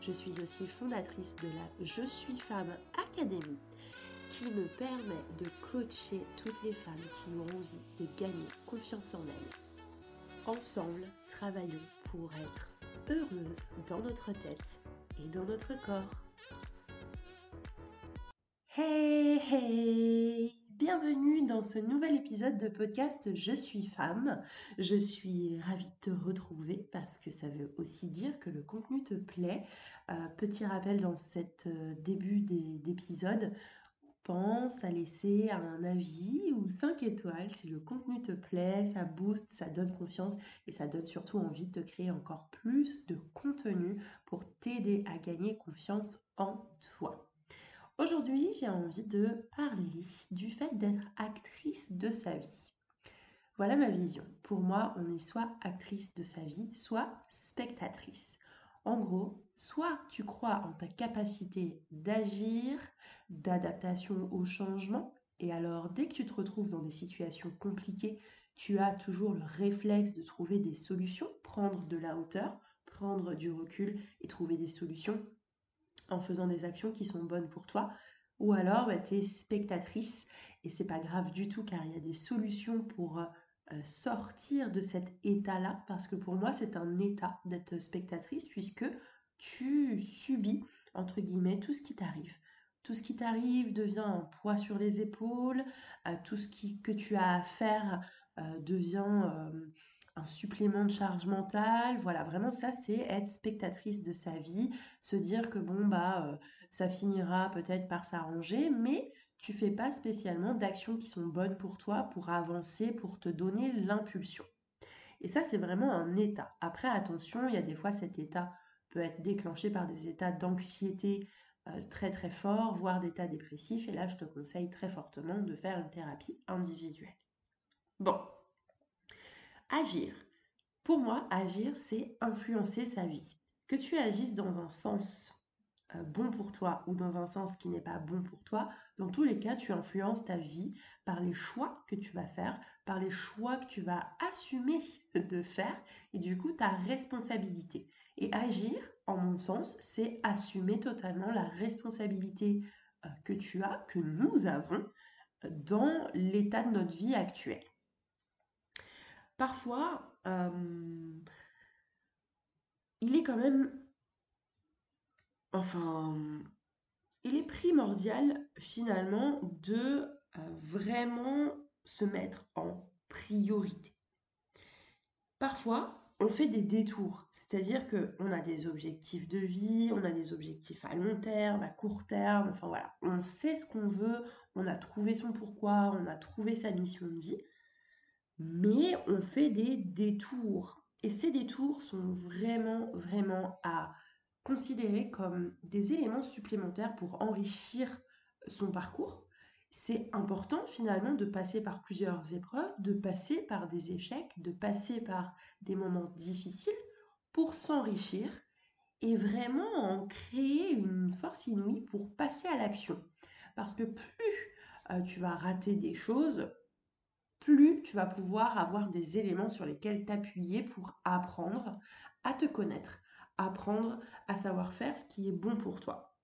Je suis aussi fondatrice de la Je suis femme Académie qui me permet de coacher toutes les femmes qui ont envie de gagner confiance en elles. Ensemble, travaillons pour être heureuses dans notre tête et dans notre corps. Hey hey Bienvenue dans ce nouvel épisode de podcast Je suis femme. Je suis ravie de te retrouver parce que ça veut aussi dire que le contenu te plaît. Euh, petit rappel dans cet euh, début d'épisode, pense à laisser un avis ou 5 étoiles si le contenu te plaît, ça booste, ça donne confiance et ça donne surtout envie de te créer encore plus de contenu pour t'aider à gagner confiance en toi. Aujourd'hui, j'ai envie de parler du fait d'être actrice de sa vie. Voilà ma vision. Pour moi, on est soit actrice de sa vie, soit spectatrice. En gros, soit tu crois en ta capacité d'agir, d'adaptation au changement, et alors dès que tu te retrouves dans des situations compliquées, tu as toujours le réflexe de trouver des solutions, prendre de la hauteur, prendre du recul et trouver des solutions en faisant des actions qui sont bonnes pour toi. Ou alors, bah, tu es spectatrice et c'est pas grave du tout car il y a des solutions pour euh, euh, sortir de cet état-là. Parce que pour moi, c'est un état d'être spectatrice puisque tu subis, entre guillemets, tout ce qui t'arrive. Tout ce qui t'arrive devient un poids sur les épaules, euh, tout ce qui, que tu as à faire devient supplément de charge mentale. Voilà, vraiment ça, c'est être spectatrice de sa vie, se dire que bon, bah, euh, ça finira peut-être par s'arranger, mais tu fais pas spécialement d'actions qui sont bonnes pour toi, pour avancer, pour te donner l'impulsion. Et ça, c'est vraiment un état. Après, attention, il y a des fois cet état peut être déclenché par des états d'anxiété euh, très très forts, voire d'états dépressifs. Et là, je te conseille très fortement de faire une thérapie individuelle. Bon, Agir. Pour moi, agir, c'est influencer sa vie. Que tu agisses dans un sens euh, bon pour toi ou dans un sens qui n'est pas bon pour toi, dans tous les cas, tu influences ta vie par les choix que tu vas faire, par les choix que tu vas assumer de faire et du coup ta responsabilité. Et agir, en mon sens, c'est assumer totalement la responsabilité euh, que tu as, que nous avons euh, dans l'état de notre vie actuelle parfois, euh, il est quand même, enfin, il est primordial finalement de euh, vraiment se mettre en priorité. Parfois, on fait des détours, c'est-à-dire qu'on a des objectifs de vie, on a des objectifs à long terme, à court terme, enfin voilà, on sait ce qu'on veut, on a trouvé son pourquoi, on a trouvé sa mission de vie mais on fait des détours. Et ces détours sont vraiment, vraiment à considérer comme des éléments supplémentaires pour enrichir son parcours. C'est important finalement de passer par plusieurs épreuves, de passer par des échecs, de passer par des moments difficiles pour s'enrichir et vraiment en créer une force inouïe pour passer à l'action. Parce que plus euh, tu vas rater des choses, plus tu vas pouvoir avoir des éléments sur lesquels t'appuyer pour apprendre à te connaître, apprendre à savoir faire ce qui est bon pour toi.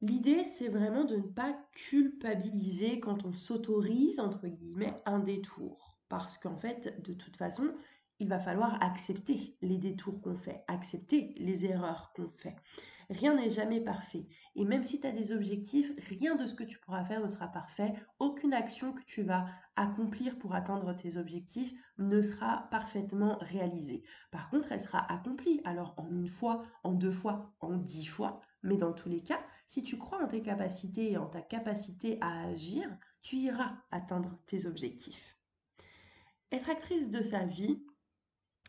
L'idée, c'est vraiment de ne pas culpabiliser quand on s'autorise, entre guillemets, un détour. Parce qu'en fait, de toute façon, il va falloir accepter les détours qu'on fait, accepter les erreurs qu'on fait. Rien n'est jamais parfait. Et même si tu as des objectifs, rien de ce que tu pourras faire ne sera parfait. Aucune action que tu vas accomplir pour atteindre tes objectifs ne sera parfaitement réalisée. Par contre, elle sera accomplie. Alors en une fois, en deux fois, en dix fois. Mais dans tous les cas, si tu crois en tes capacités et en ta capacité à agir, tu iras atteindre tes objectifs. Être actrice de sa vie,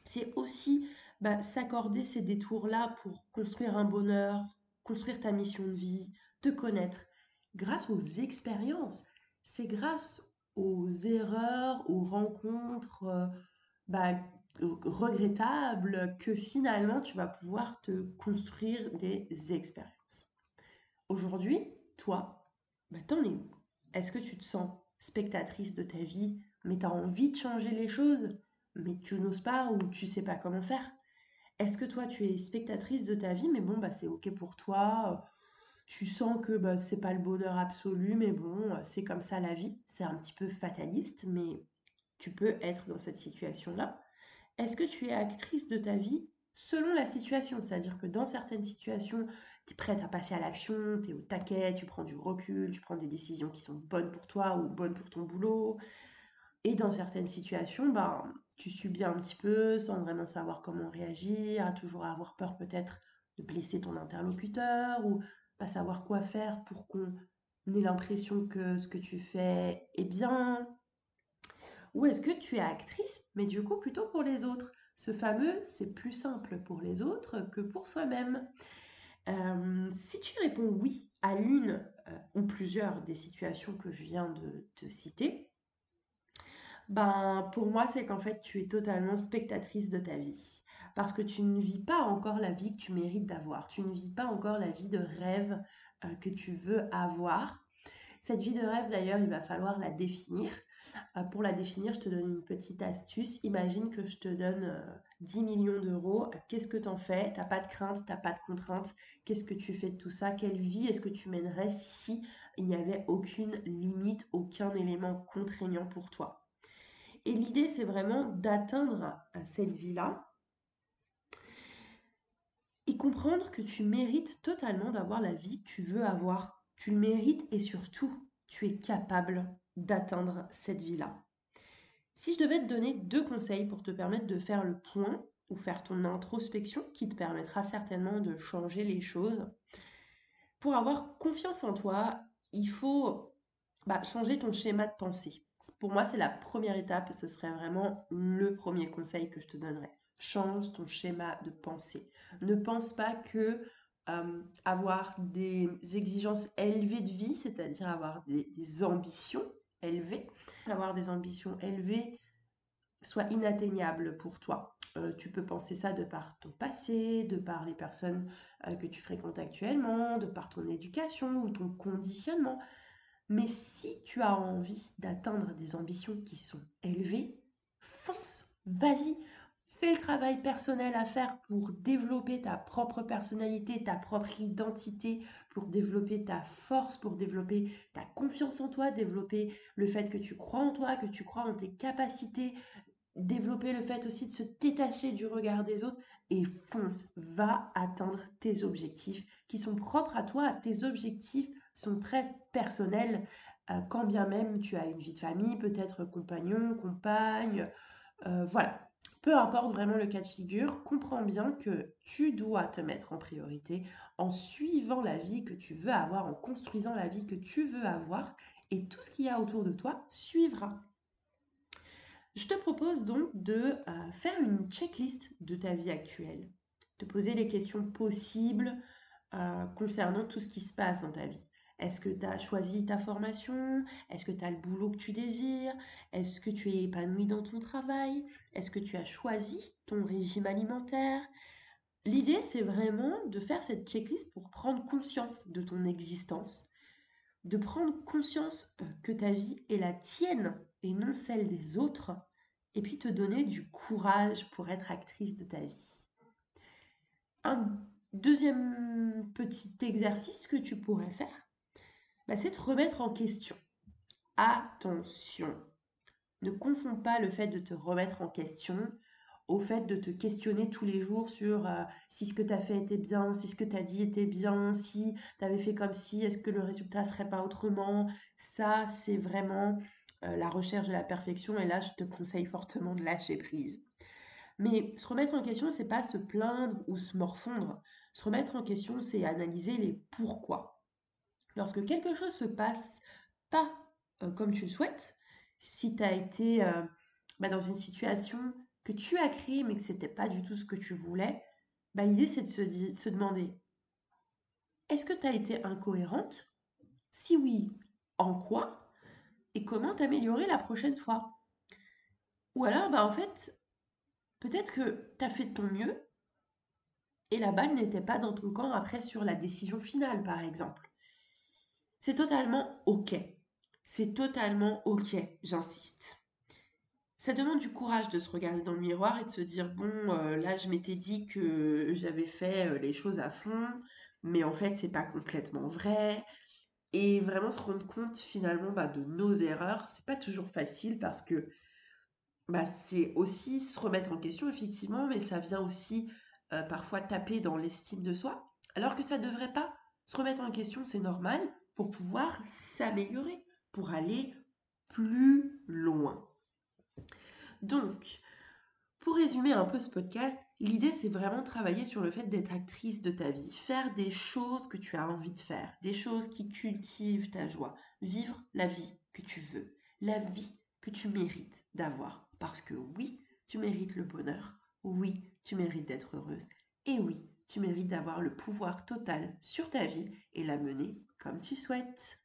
c'est aussi bah, s'accorder ces détours-là pour construire un bonheur, construire ta mission de vie, te connaître. Grâce aux expériences, c'est grâce aux erreurs, aux rencontres euh, bah, regrettables que finalement tu vas pouvoir te construire des expériences. Aujourd'hui, toi, bah, t'en es où? Est-ce que tu te sens spectatrice de ta vie, mais tu as envie de changer les choses, mais tu n'oses pas ou tu sais pas comment faire? Est-ce que toi, tu es spectatrice de ta vie, mais bon, bah, c'est OK pour toi. Tu sens que bah, c'est pas le bonheur absolu, mais bon, c'est comme ça la vie. C'est un petit peu fataliste, mais tu peux être dans cette situation-là. Est-ce que tu es actrice de ta vie selon la situation? C'est-à-dire que dans certaines situations, tu es prête à passer à l'action, tu es au taquet, tu prends du recul, tu prends des décisions qui sont bonnes pour toi ou bonnes pour ton boulot. Et dans certaines situations, bah, tu subis un petit peu sans vraiment savoir comment réagir, à toujours avoir peur peut-être de blesser ton interlocuteur ou pas savoir quoi faire pour qu'on ait l'impression que ce que tu fais est bien. Ou est-ce que tu es actrice, mais du coup plutôt pour les autres? Ce fameux, c'est plus simple pour les autres que pour soi-même. Euh, si tu réponds oui à l'une euh, ou plusieurs des situations que je viens de te citer, ben, pour moi, c'est qu'en fait, tu es totalement spectatrice de ta vie. Parce que tu ne vis pas encore la vie que tu mérites d'avoir. Tu ne vis pas encore la vie de rêve euh, que tu veux avoir. Cette vie de rêve, d'ailleurs, il va falloir la définir. Euh, pour la définir, je te donne une petite astuce. Imagine que je te donne 10 euh, millions d'euros. Qu'est-ce que tu en fais? T'as pas de crainte, t'as pas de contrainte. Qu'est-ce que tu fais de tout ça? Quelle vie est-ce que tu mènerais si il n'y avait aucune limite, aucun élément contraignant pour toi? Et l'idée, c'est vraiment d'atteindre cette vie-là et comprendre que tu mérites totalement d'avoir la vie que tu veux avoir. Tu le mérites et surtout, tu es capable d'atteindre cette vie-là. Si je devais te donner deux conseils pour te permettre de faire le point ou faire ton introspection qui te permettra certainement de changer les choses, pour avoir confiance en toi, il faut bah, changer ton schéma de pensée. Pour moi, c'est la première étape ce serait vraiment le premier conseil que je te donnerais. Change ton schéma de pensée. Ne pense pas que avoir des exigences élevées de vie, c'est-à-dire avoir des, ambitions élevées, avoir des ambitions élevées soit inatteignable pour toi. Euh, tu peux penser ça de par ton passé, de par les personnes euh, que tu fréquentes actuellement, de par ton éducation ou ton conditionnement. Mais si tu as envie d'atteindre des ambitions qui sont élevées, fonce, vas-y, fais le travail personnel à faire pour développer ta propre personnalité, ta propre identité, pour développer ta force, pour développer ta confiance en toi, développer le fait que tu crois en toi, que tu crois en tes capacités, développer le fait aussi de se détacher du regard des autres et fonce, va atteindre tes objectifs qui sont propres à toi, tes objectifs sont très personnels, euh, quand bien même tu as une vie de famille, peut-être compagnon, compagne, euh, voilà. Peu importe vraiment le cas de figure, comprends bien que tu dois te mettre en priorité en suivant la vie que tu veux avoir, en construisant la vie que tu veux avoir, et tout ce qu'il y a autour de toi suivra. Je te propose donc de euh, faire une checklist de ta vie actuelle, de poser les questions possibles concernant tout ce qui se passe dans ta vie. Est-ce que tu as choisi ta formation? Est-ce que tu as le boulot que tu désires? Est-ce que tu es épanoui dans ton travail? Est-ce que tu as choisi ton régime alimentaire? L'idée, c'est vraiment de faire cette checklist pour prendre conscience de ton existence, de prendre conscience euh, que ta vie est la tienne et non celle des autres, et puis te donner du courage pour être actrice de ta vie. Un deuxième petit exercice que tu pourrais faire, bah, c'est de remettre en question. Attention, ne confonds pas le fait de te remettre en question au fait de te questionner tous les jours sur euh, si ce que tu as fait était bien, si ce que tu as dit était bien, si tu avais fait comme si, est-ce que le résultat serait pas autrement? Ça, c'est vraiment euh, la recherche de la perfection et là, je te conseille fortement de lâcher prise. Mais se remettre en question, c'est pas se plaindre ou se morfondre. Se remettre en question, c'est analyser les pourquoi. Lorsque quelque chose se passe pas euh, comme tu le souhaites, si tu as été euh, bah, dans une situation que tu as créée mais que c'était pas du tout ce que tu voulais, bah, l'idée c'est de se, se demander est-ce que tu as été incohérente? Si oui, en quoi? Et comment t'améliorer la prochaine fois? Ou alors, bah, en fait, peut-être que tu as fait de ton mieux et la balle n'était pas dans ton camp après sur la décision finale, par exemple. C'est totalement OK. C'est totalement OK, j'insiste. Ça demande du courage de se regarder dans le miroir et de se dire bon, euh, là je m'étais dit que j'avais fait euh, les choses à fond, mais en fait c'est pas complètement vrai. Et vraiment se rendre compte finalement bah, de nos erreurs, c'est pas toujours facile parce que bah, c'est aussi se remettre en question effectivement, mais ça vient aussi euh, parfois taper dans l'estime de soi, alors que ça ne devrait pas. Se remettre en question, c'est normal pouvoir s'améliorer, pour aller plus loin. Donc, pour résumer un peu ce podcast, l'idée c'est vraiment travailler sur le fait d'être actrice de ta vie, faire des choses que tu as envie de faire, des choses qui cultivent ta joie, vivre la vie que tu veux, la vie que tu mérites d'avoir. Parce que oui, tu mérites le bonheur, oui, tu mérites d'être heureuse. Et oui, tu mérites d'avoir le pouvoir total sur ta vie et la mener comme tu souhaites.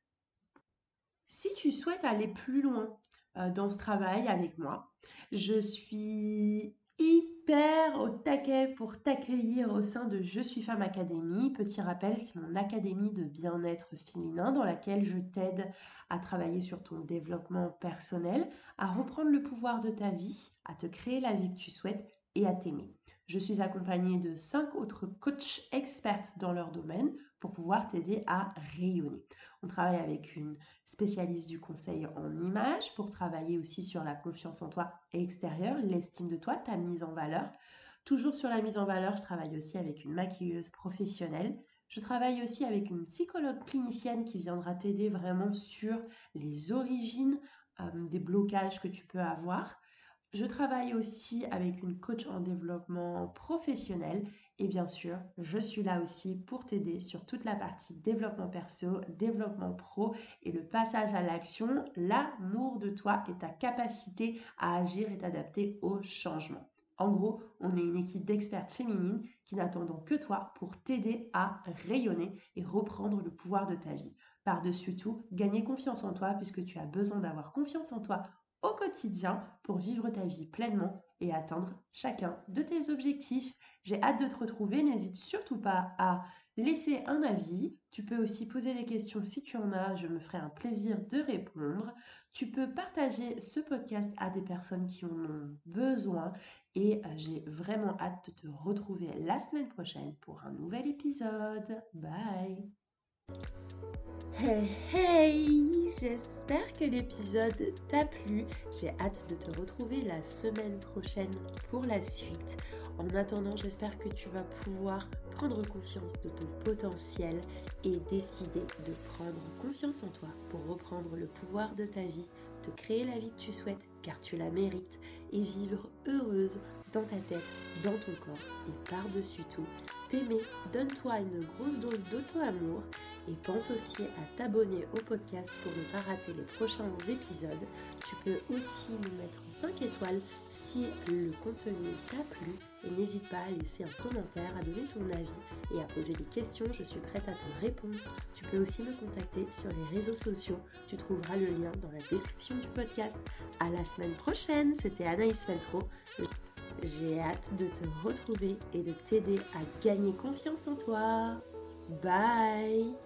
Si tu souhaites aller plus loin euh, dans ce travail avec moi, je suis hyper au taquet pour t'accueillir au sein de Je suis femme académie. Petit rappel, c'est mon académie de bien-être féminin dans laquelle je t'aide à travailler sur ton développement personnel, à reprendre le pouvoir de ta vie, à te créer la vie que tu souhaites et à t'aimer. Je suis accompagnée de cinq autres coachs experts dans leur domaine pour pouvoir t'aider à rayonner. On travaille avec une spécialiste du conseil en images pour travailler aussi sur la confiance en toi extérieure, l'estime de toi, ta mise en valeur. Toujours sur la mise en valeur, je travaille aussi avec une maquilleuse professionnelle. Je travaille aussi avec une psychologue clinicienne qui viendra t'aider vraiment sur les origines euh, des blocages que tu peux avoir. Je travaille aussi avec une coach en développement professionnel et bien sûr, je suis là aussi pour t'aider sur toute la partie développement perso, développement pro et le passage à l'action, l'amour de toi et ta capacité à agir et t'adapter au changement. En gros, on est une équipe d'expertes féminines qui n'attendons que toi pour t'aider à rayonner et reprendre le pouvoir de ta vie. Par-dessus tout, gagner confiance en toi puisque tu as besoin d'avoir confiance en toi au quotidien pour vivre ta vie pleinement et atteindre chacun de tes objectifs. J'ai hâte de te retrouver. N'hésite surtout pas à laisser un avis. Tu peux aussi poser des questions si tu en as. Je me ferai un plaisir de répondre. Tu peux partager ce podcast à des personnes qui en ont besoin. Et euh, j'ai vraiment hâte de te retrouver la semaine prochaine pour un nouvel épisode. Bye Hey hey J'espère que l'épisode t'a plu. J'ai hâte de te retrouver la semaine prochaine pour la suite. En attendant, j'espère que tu vas pouvoir prendre conscience de ton potentiel et décider de prendre confiance en toi pour reprendre le pouvoir de ta vie, te créer la vie que tu souhaites car tu la mérites et vivre heureuse dans ta tête, dans ton corps et par-dessus tout, Donne-toi une grosse dose d'auto-amour et pense aussi à t'abonner au podcast pour ne pas rater les prochains épisodes. Tu peux aussi nous mettre 5 étoiles si le contenu t'a plu et n'hésite pas à laisser un commentaire, à donner ton avis et à poser des questions. Je suis prête à te répondre. Tu peux aussi me contacter sur les réseaux sociaux. Tu trouveras le lien dans la description du podcast. À la semaine prochaine. C'était Anaïs Feltro. J'ai hâte de te retrouver et de t'aider à gagner confiance en toi. Bye